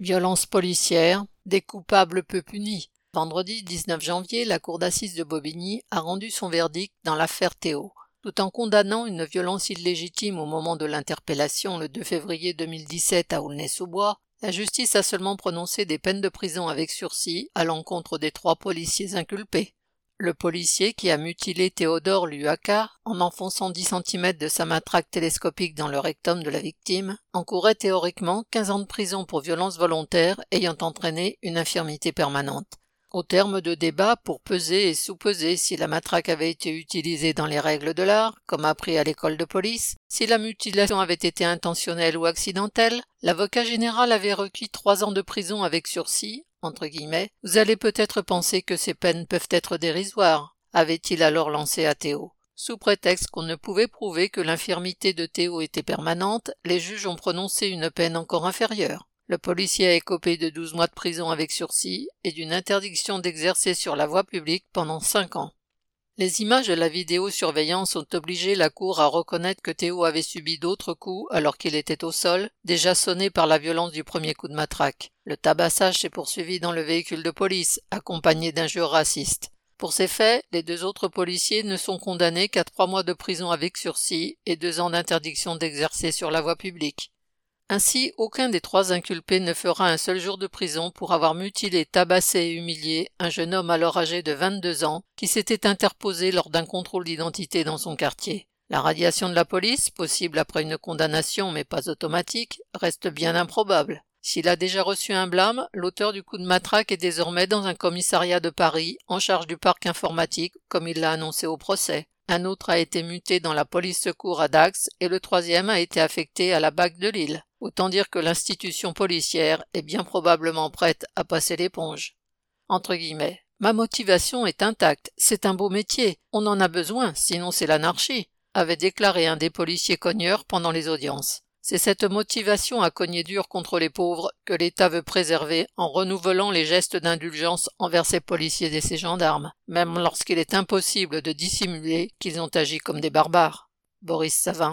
Violence policière, des coupables peu punis. Vendredi 19 janvier, la cour d'assises de Bobigny a rendu son verdict dans l'affaire Théo. Tout en condamnant une violence illégitime au moment de l'interpellation le 2 février 2017 à Aulnay-sous-Bois, la justice a seulement prononcé des peines de prison avec sursis à l'encontre des trois policiers inculpés. Le policier qui a mutilé Théodore Luaka en enfonçant 10 cm de sa matraque télescopique dans le rectum de la victime encourait théoriquement 15 ans de prison pour violence volontaire ayant entraîné une infirmité permanente. Au terme de débats pour peser et sous-peser si la matraque avait été utilisée dans les règles de l'art, comme appris à l'école de police, si la mutilation avait été intentionnelle ou accidentelle, l'avocat général avait requis trois ans de prison avec sursis, entre guillemets, vous allez peut-être penser que ces peines peuvent être dérisoires, avait-il alors lancé à Théo. Sous prétexte qu'on ne pouvait prouver que l'infirmité de Théo était permanente, les juges ont prononcé une peine encore inférieure. Le policier a écopé de douze mois de prison avec sursis et d'une interdiction d'exercer sur la voie publique pendant cinq ans. Les images de la vidéosurveillance ont obligé la Cour à reconnaître que Théo avait subi d'autres coups alors qu'il était au sol, déjà sonné par la violence du premier coup de matraque. Le tabassage s'est poursuivi dans le véhicule de police, accompagné d'injures racistes. Pour ces faits, les deux autres policiers ne sont condamnés qu'à trois mois de prison avec sursis et deux ans d'interdiction d'exercer sur la voie publique. Ainsi, aucun des trois inculpés ne fera un seul jour de prison pour avoir mutilé, tabassé et humilié un jeune homme alors âgé de 22 ans qui s'était interposé lors d'un contrôle d'identité dans son quartier. La radiation de la police, possible après une condamnation mais pas automatique, reste bien improbable. S'il a déjà reçu un blâme, l'auteur du coup de matraque est désormais dans un commissariat de Paris en charge du parc informatique, comme il l'a annoncé au procès. Un autre a été muté dans la police secours à Dax et le troisième a été affecté à la BAC de Lille. Autant dire que l'institution policière est bien probablement prête à passer l'éponge. Ma motivation est intacte, c'est un beau métier, on en a besoin, sinon c'est l'anarchie, avait déclaré un des policiers cogneurs pendant les audiences. C'est cette motivation à cogner dur contre les pauvres que l'État veut préserver en renouvelant les gestes d'indulgence envers ses policiers et ses gendarmes, même lorsqu'il est impossible de dissimuler qu'ils ont agi comme des barbares. Boris Savin.